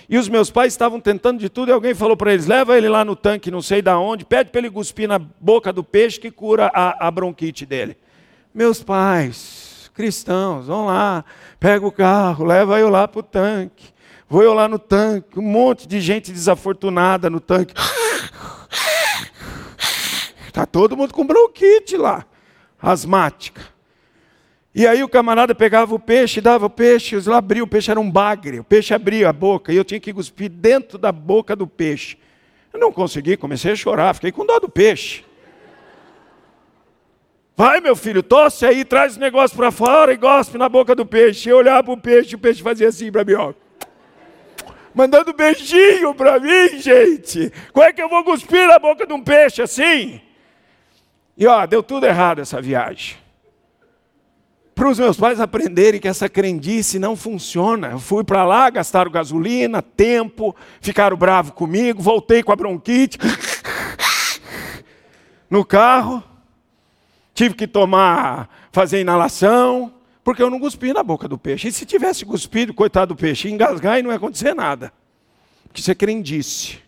E os meus pais estavam tentando de tudo e alguém falou para eles: leva ele lá no tanque, não sei da onde, pede para ele cuspir na boca do peixe que cura a, a bronquite dele. Meus pais, cristãos, vão lá, pega o carro, leva eu lá para o tanque. Vou eu lá no tanque, um monte de gente desafortunada no tanque. Está todo mundo com bronquite lá, asmática. E aí o camarada pegava o peixe, dava o peixe, lá abria, o peixe era um bagre, o peixe abria a boca, e eu tinha que cuspir dentro da boca do peixe. Eu não consegui, comecei a chorar, fiquei com dó do peixe. Vai, meu filho, tosse aí, traz o negócio para fora e gospe na boca do peixe. Eu olhava para o peixe, o peixe fazia assim para mim, ó. Mandando beijinho para mim, gente. Como é que eu vou cuspir na boca de um peixe assim? E ó, deu tudo errado essa viagem para os meus pais aprenderem que essa crendice não funciona. Eu fui para lá, gastaram gasolina, tempo, ficaram bravos comigo, voltei com a bronquite no carro, tive que tomar, fazer inalação, porque eu não cuspi na boca do peixe. E se tivesse cuspido, coitado do peixe, engasgar e não ia acontecer nada. Porque isso é crendice.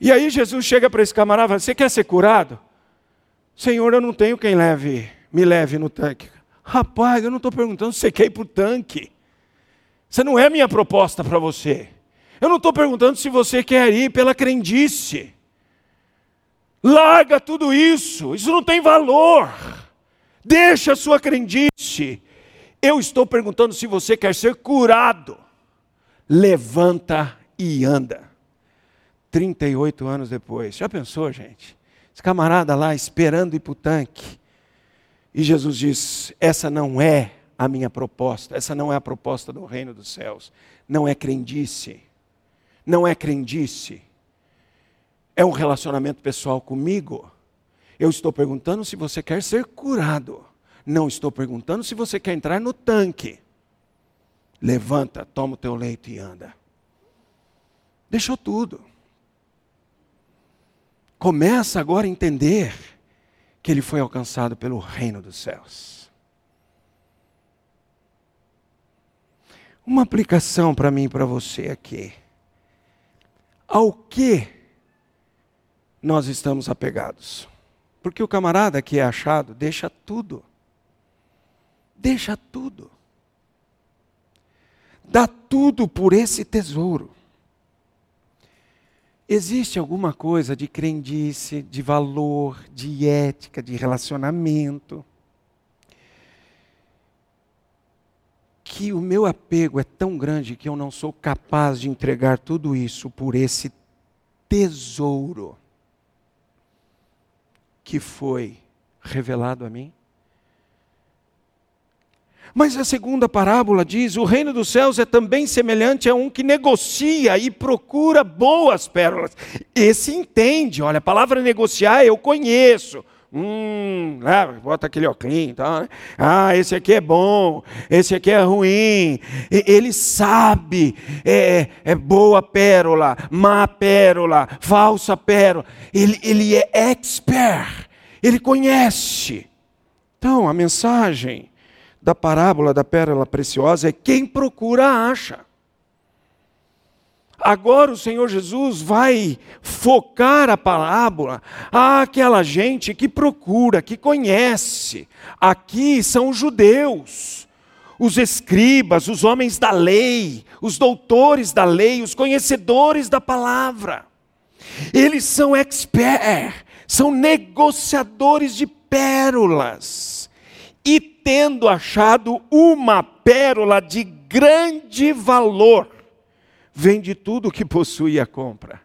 E aí Jesus chega para esse camarada e fala: Você quer ser curado? Senhor, eu não tenho quem leve, me leve no tanque. Rapaz, eu não estou perguntando se você quer ir para o tanque. Isso não é minha proposta para você. Eu não estou perguntando se você quer ir pela crendice. Larga tudo isso, isso não tem valor. Deixa a sua crendice. Eu estou perguntando se você quer ser curado. Levanta e anda. 38 anos depois. Já pensou, gente? Esse camarada lá esperando ir para o tanque. E Jesus diz: essa não é a minha proposta, essa não é a proposta do reino dos céus. Não é crendice. Não é crendice. É um relacionamento pessoal comigo. Eu estou perguntando se você quer ser curado. Não estou perguntando se você quer entrar no tanque. Levanta, toma o teu leito e anda. Deixou tudo. Começa agora a entender que ele foi alcançado pelo reino dos céus. Uma aplicação para mim e para você aqui. Ao que nós estamos apegados? Porque o camarada que é achado deixa tudo. Deixa tudo. Dá tudo por esse tesouro. Existe alguma coisa de crendice, de valor, de ética, de relacionamento, que o meu apego é tão grande que eu não sou capaz de entregar tudo isso por esse tesouro que foi revelado a mim? Mas a segunda parábola diz: o reino dos céus é também semelhante a um que negocia e procura boas pérolas. Esse entende, olha, a palavra negociar eu conheço. Hum, ah, bota aquele óculos. Né? Ah, esse aqui é bom, esse aqui é ruim. Ele sabe, é, é boa pérola, má pérola, falsa pérola. Ele, ele é expert, ele conhece. Então, a mensagem da parábola da pérola preciosa é quem procura acha. Agora o Senhor Jesus vai focar a parábola àquela gente que procura, que conhece. Aqui são os judeus, os escribas, os homens da lei, os doutores da lei, os conhecedores da palavra. Eles são experts, são negociadores de pérolas. E tendo achado uma pérola de grande valor, vende tudo o que possui a compra.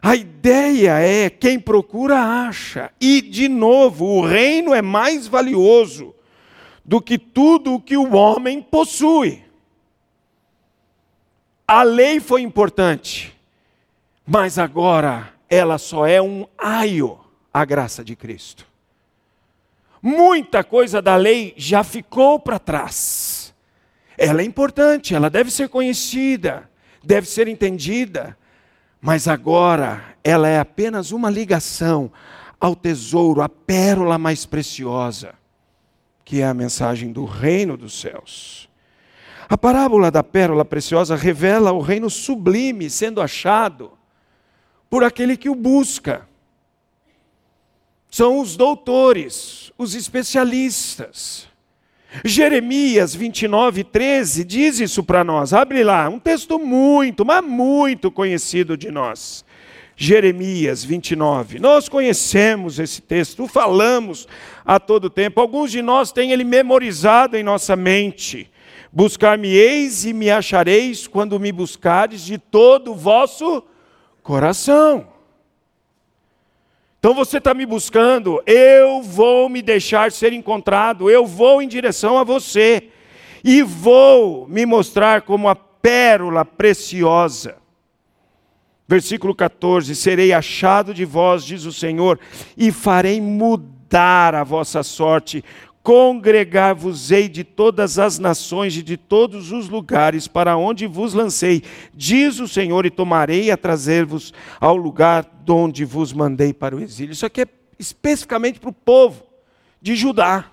A ideia é quem procura acha. E, de novo, o reino é mais valioso do que tudo o que o homem possui. A lei foi importante, mas agora ela só é um aio à graça de Cristo. Muita coisa da lei já ficou para trás. Ela é importante, ela deve ser conhecida, deve ser entendida, mas agora ela é apenas uma ligação ao tesouro, à pérola mais preciosa, que é a mensagem do reino dos céus. A parábola da pérola preciosa revela o reino sublime sendo achado por aquele que o busca são os doutores, os especialistas. Jeremias 29, 13 diz isso para nós. Abre lá, um texto muito, mas muito conhecido de nós. Jeremias 29. Nós conhecemos esse texto, falamos a todo tempo. Alguns de nós têm ele memorizado em nossa mente. Buscar-me-eis e me achareis quando me buscares de todo o vosso coração. Então você está me buscando, eu vou me deixar ser encontrado, eu vou em direção a você e vou me mostrar como a pérola preciosa. Versículo 14: Serei achado de vós, diz o Senhor, e farei mudar a vossa sorte, congregar-vos-ei de todas as nações e de todos os lugares para onde vos lancei, diz o Senhor, e tomarei a trazer-vos ao lugar de onde vos mandei para o exílio. Isso aqui é especificamente para o povo de Judá,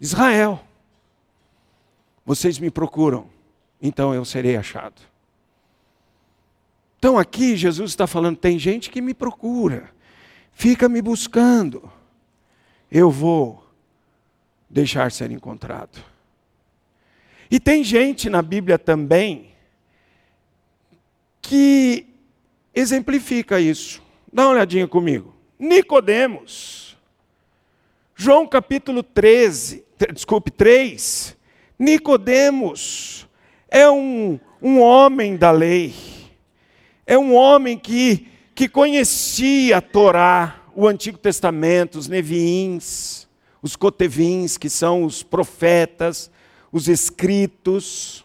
Israel. Vocês me procuram, então eu serei achado. Então aqui Jesus está falando: tem gente que me procura, fica me buscando eu vou deixar ser encontrado. E tem gente na Bíblia também que exemplifica isso. Dá uma olhadinha comigo. Nicodemos. João capítulo 13, desculpe, 3. Nicodemos é um, um homem da lei. É um homem que, que conhecia a Torá o Antigo Testamento, os Neviins, os Cotevins, que são os profetas, os escritos.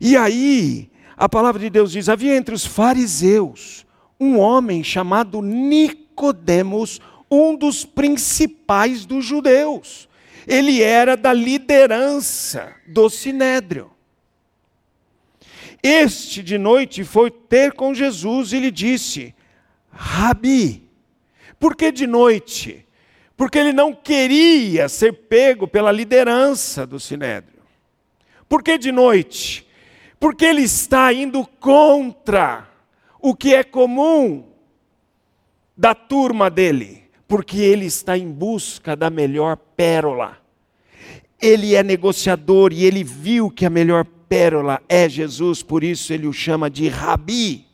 E aí, a palavra de Deus diz: havia entre os fariseus um homem chamado Nicodemos, um dos principais dos judeus. Ele era da liderança do sinédrio. Este de noite foi ter com Jesus e lhe disse: Rabi. Por que de noite? Porque ele não queria ser pego pela liderança do sinédrio. Por que de noite? Porque ele está indo contra o que é comum da turma dele, porque ele está em busca da melhor pérola. Ele é negociador e ele viu que a melhor pérola é Jesus, por isso ele o chama de Rabi.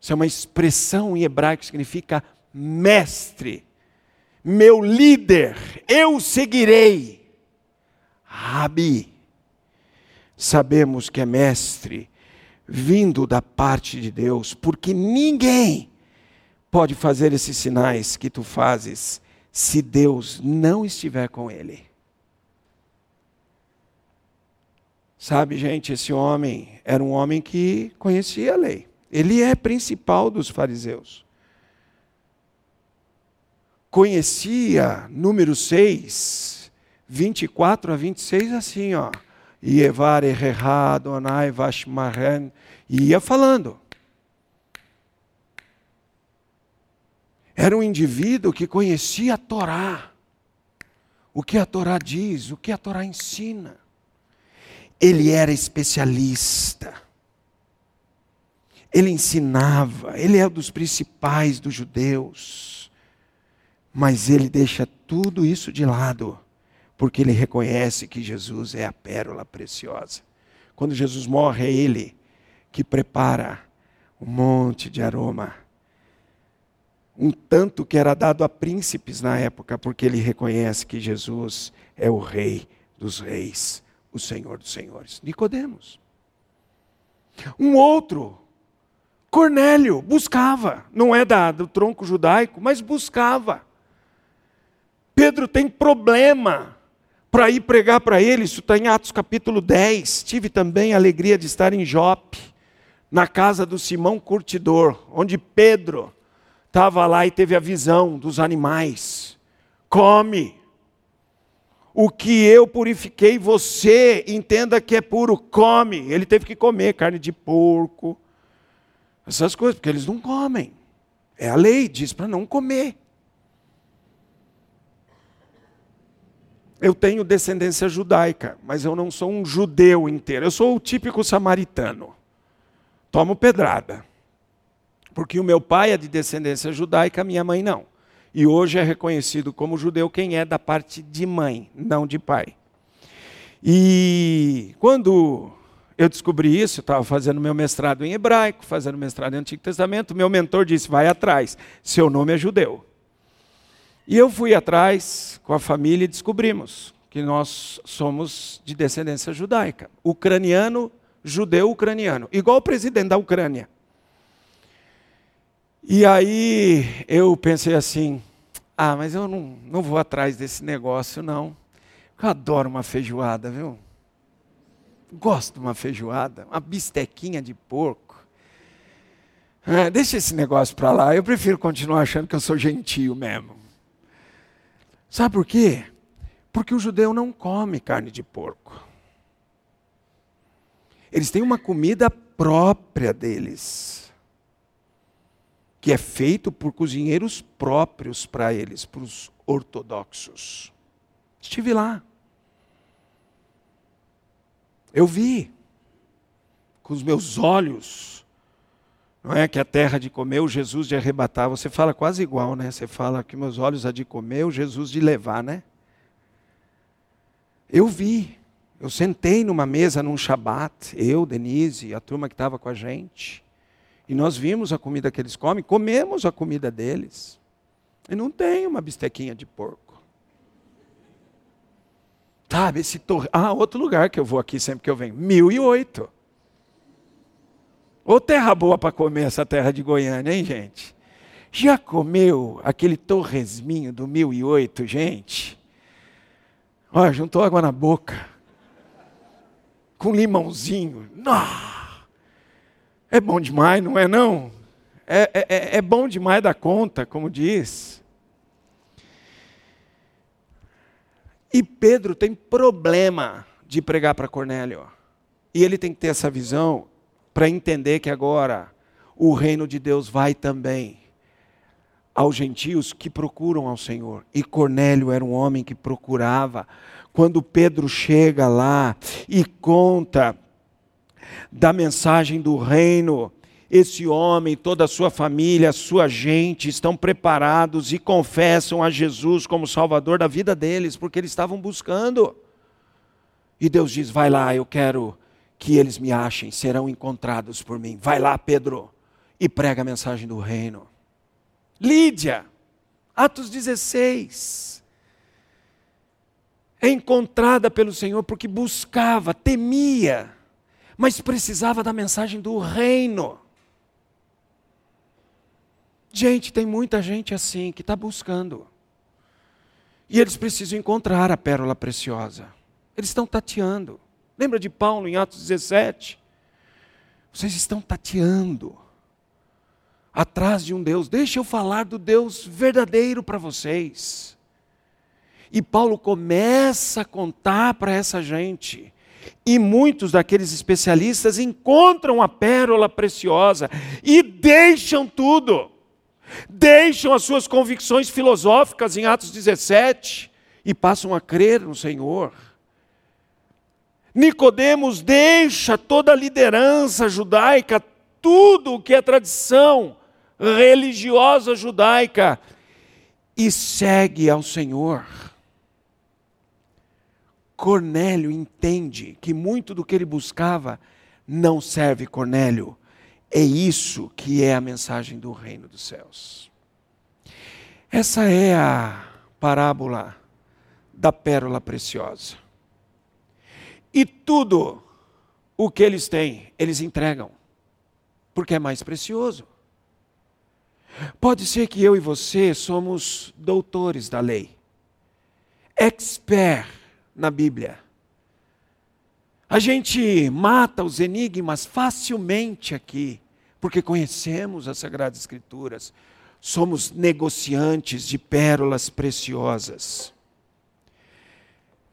Isso é uma expressão em hebraico que significa mestre, meu líder, eu seguirei. Rabi. Sabemos que é mestre, vindo da parte de Deus, porque ninguém pode fazer esses sinais que tu fazes se Deus não estiver com ele. Sabe, gente, esse homem era um homem que conhecia a lei. Ele é principal dos fariseus. Conhecia número 6, 24 a 26, assim, ó. Ievar errado, Adonai Vashmaren, e ia falando. Era um indivíduo que conhecia a Torá. O que a Torá diz, o que a Torá ensina. Ele era especialista. Ele ensinava, ele é um dos principais dos judeus. Mas ele deixa tudo isso de lado, porque ele reconhece que Jesus é a pérola preciosa. Quando Jesus morre, é ele que prepara um monte de aroma um tanto que era dado a príncipes na época, porque ele reconhece que Jesus é o rei dos reis, o Senhor dos senhores. Nicodemos. Um outro, Cornélio, buscava, não é da, do tronco judaico, mas buscava. Pedro tem problema para ir pregar para ele, isso está em Atos capítulo 10. Tive também a alegria de estar em Jope, na casa do Simão Curtidor, onde Pedro estava lá e teve a visão dos animais. Come. O que eu purifiquei, você entenda que é puro, come. Ele teve que comer carne de porco, essas coisas, porque eles não comem. É a lei, diz para não comer. Eu tenho descendência judaica, mas eu não sou um judeu inteiro. Eu sou o típico samaritano. Tomo pedrada. Porque o meu pai é de descendência judaica, minha mãe não. E hoje é reconhecido como judeu quem é da parte de mãe, não de pai. E quando eu descobri isso, eu estava fazendo meu mestrado em hebraico, fazendo mestrado em Antigo Testamento, meu mentor disse: vai atrás, seu nome é judeu. E eu fui atrás com a família e descobrimos que nós somos de descendência judaica. Ucraniano, judeu ucraniano, igual o presidente da Ucrânia. E aí eu pensei assim: ah, mas eu não, não vou atrás desse negócio, não. Eu adoro uma feijoada, viu? Gosto de uma feijoada, uma bistequinha de porco. Ah, deixa esse negócio para lá, eu prefiro continuar achando que eu sou gentil mesmo. Sabe por quê? Porque o judeu não come carne de porco. Eles têm uma comida própria deles que é feito por cozinheiros próprios para eles, para os ortodoxos. Estive lá. Eu vi com os meus olhos. Não é que a terra de comer, o Jesus de arrebatar. Você fala quase igual, né? Você fala que meus olhos a de comer, o Jesus de levar, né? Eu vi. Eu sentei numa mesa num Shabat, eu, Denise, a turma que estava com a gente. E nós vimos a comida que eles comem, comemos a comida deles. E não tem uma bistequinha de porco. Sabe, esse torre. Ah, outro lugar que eu vou aqui sempre que eu venho. 1008. Ô terra boa para comer essa terra de Goiânia, hein, gente? Já comeu aquele torresminho do 1008, gente? Olha, juntou água na boca. Com limãozinho. Nossa! É bom demais, não é não? É, é, é, é bom demais da conta, como diz. E Pedro tem problema de pregar para Cornélio. E ele tem que ter essa visão para entender que agora o reino de Deus vai também aos gentios que procuram ao Senhor. E Cornélio era um homem que procurava. Quando Pedro chega lá e conta da mensagem do reino, esse homem, toda a sua família, a sua gente estão preparados e confessam a Jesus como Salvador da vida deles, porque eles estavam buscando. E Deus diz: Vai lá, eu quero que eles me achem, serão encontrados por mim. Vai lá, Pedro, e prega a mensagem do reino. Lídia, Atos 16. É encontrada pelo Senhor porque buscava, temia, mas precisava da mensagem do reino. Gente, tem muita gente assim que está buscando. E eles precisam encontrar a pérola preciosa. Eles estão tateando. Lembra de Paulo em Atos 17? Vocês estão tateando atrás de um Deus. Deixa eu falar do Deus verdadeiro para vocês. E Paulo começa a contar para essa gente. E muitos daqueles especialistas encontram a pérola preciosa e deixam tudo. Deixam as suas convicções filosóficas em Atos 17 e passam a crer no Senhor. Nicodemos deixa toda a liderança judaica, tudo o que é tradição religiosa judaica e segue ao Senhor. Cornélio entende que muito do que ele buscava não serve Cornélio. É isso que é a mensagem do reino dos céus. Essa é a parábola da pérola preciosa. E tudo o que eles têm, eles entregam, porque é mais precioso. Pode ser que eu e você somos doutores da lei, expert na Bíblia. A gente mata os enigmas facilmente aqui, porque conhecemos as Sagradas Escrituras. Somos negociantes de pérolas preciosas.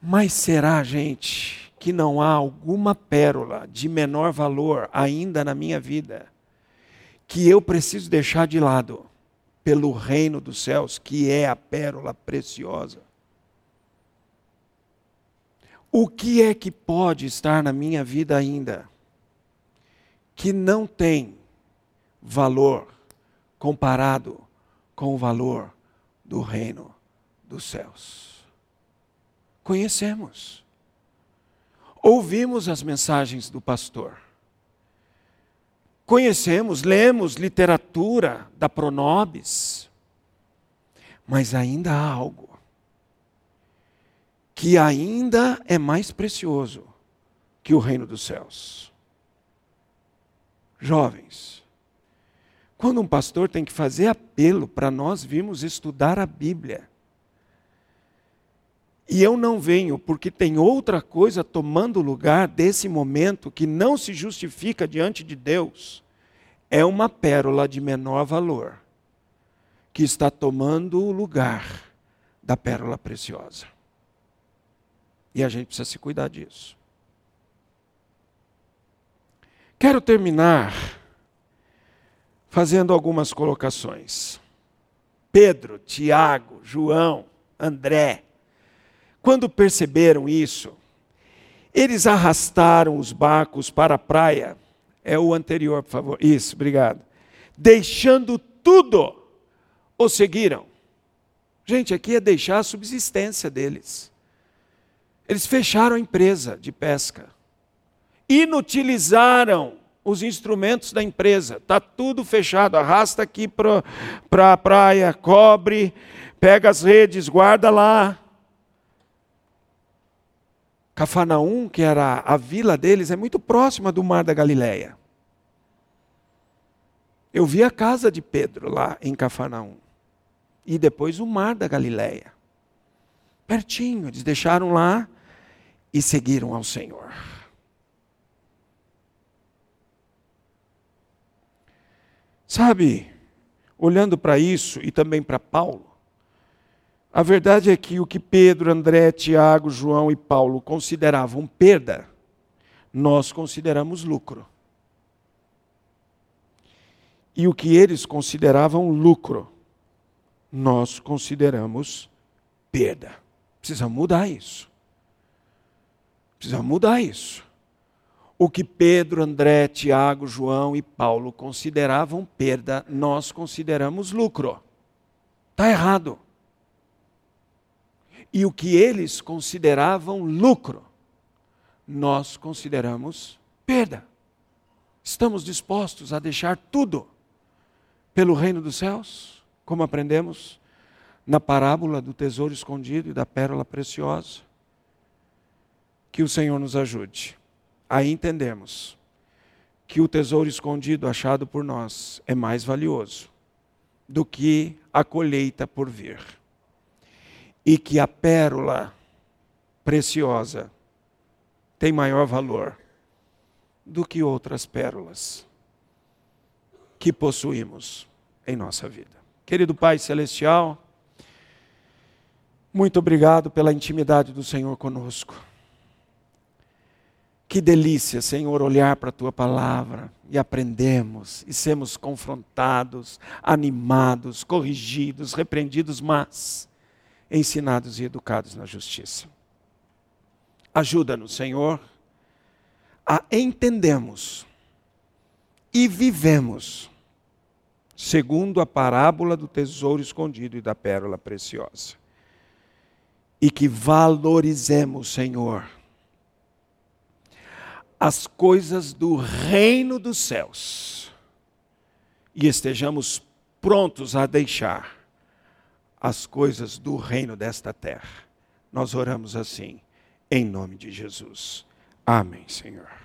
Mas será, gente, que não há alguma pérola de menor valor ainda na minha vida? que eu preciso deixar de lado pelo reino dos céus, que é a pérola preciosa. O que é que pode estar na minha vida ainda que não tem valor comparado com o valor do reino dos céus? Conhecemos. Ouvimos as mensagens do pastor Conhecemos, lemos literatura da Pronobis, mas ainda há algo que ainda é mais precioso que o reino dos céus. Jovens, quando um pastor tem que fazer apelo para nós virmos estudar a Bíblia, e eu não venho porque tem outra coisa tomando lugar desse momento que não se justifica diante de Deus. É uma pérola de menor valor que está tomando o lugar da pérola preciosa. E a gente precisa se cuidar disso. Quero terminar fazendo algumas colocações. Pedro, Tiago, João, André, quando perceberam isso, eles arrastaram os barcos para a praia. É o anterior, por favor. Isso, obrigado. Deixando tudo, o seguiram. Gente, aqui é deixar a subsistência deles. Eles fecharam a empresa de pesca. Inutilizaram os instrumentos da empresa. Está tudo fechado. Arrasta aqui para a praia, cobre, pega as redes, guarda lá. Cafarnaum, que era a vila deles, é muito próxima do Mar da Galileia. Eu vi a casa de Pedro lá em Cafarnaum. E depois o Mar da Galileia. Pertinho, eles deixaram lá e seguiram ao Senhor. Sabe, olhando para isso e também para Paulo, a verdade é que o que Pedro, André, Tiago, João e Paulo consideravam perda, nós consideramos lucro. E o que eles consideravam lucro, nós consideramos perda. Precisa mudar isso. Precisa mudar isso. O que Pedro, André, Tiago, João e Paulo consideravam perda, nós consideramos lucro. Está errado. E o que eles consideravam lucro, nós consideramos perda. Estamos dispostos a deixar tudo pelo reino dos céus, como aprendemos na parábola do tesouro escondido e da pérola preciosa. Que o Senhor nos ajude a entendermos que o tesouro escondido achado por nós é mais valioso do que a colheita por vir. E que a pérola preciosa tem maior valor do que outras pérolas que possuímos em nossa vida. Querido Pai Celestial, muito obrigado pela intimidade do Senhor conosco. Que delícia, Senhor, olhar para a tua palavra e aprendemos e sermos confrontados, animados, corrigidos, repreendidos, mas ensinados e educados na justiça. Ajuda-nos, Senhor, a entendermos e vivemos segundo a parábola do tesouro escondido e da pérola preciosa. E que valorizemos, Senhor, as coisas do reino dos céus e estejamos prontos a deixar as coisas do reino desta terra. Nós oramos assim, em nome de Jesus. Amém, Senhor.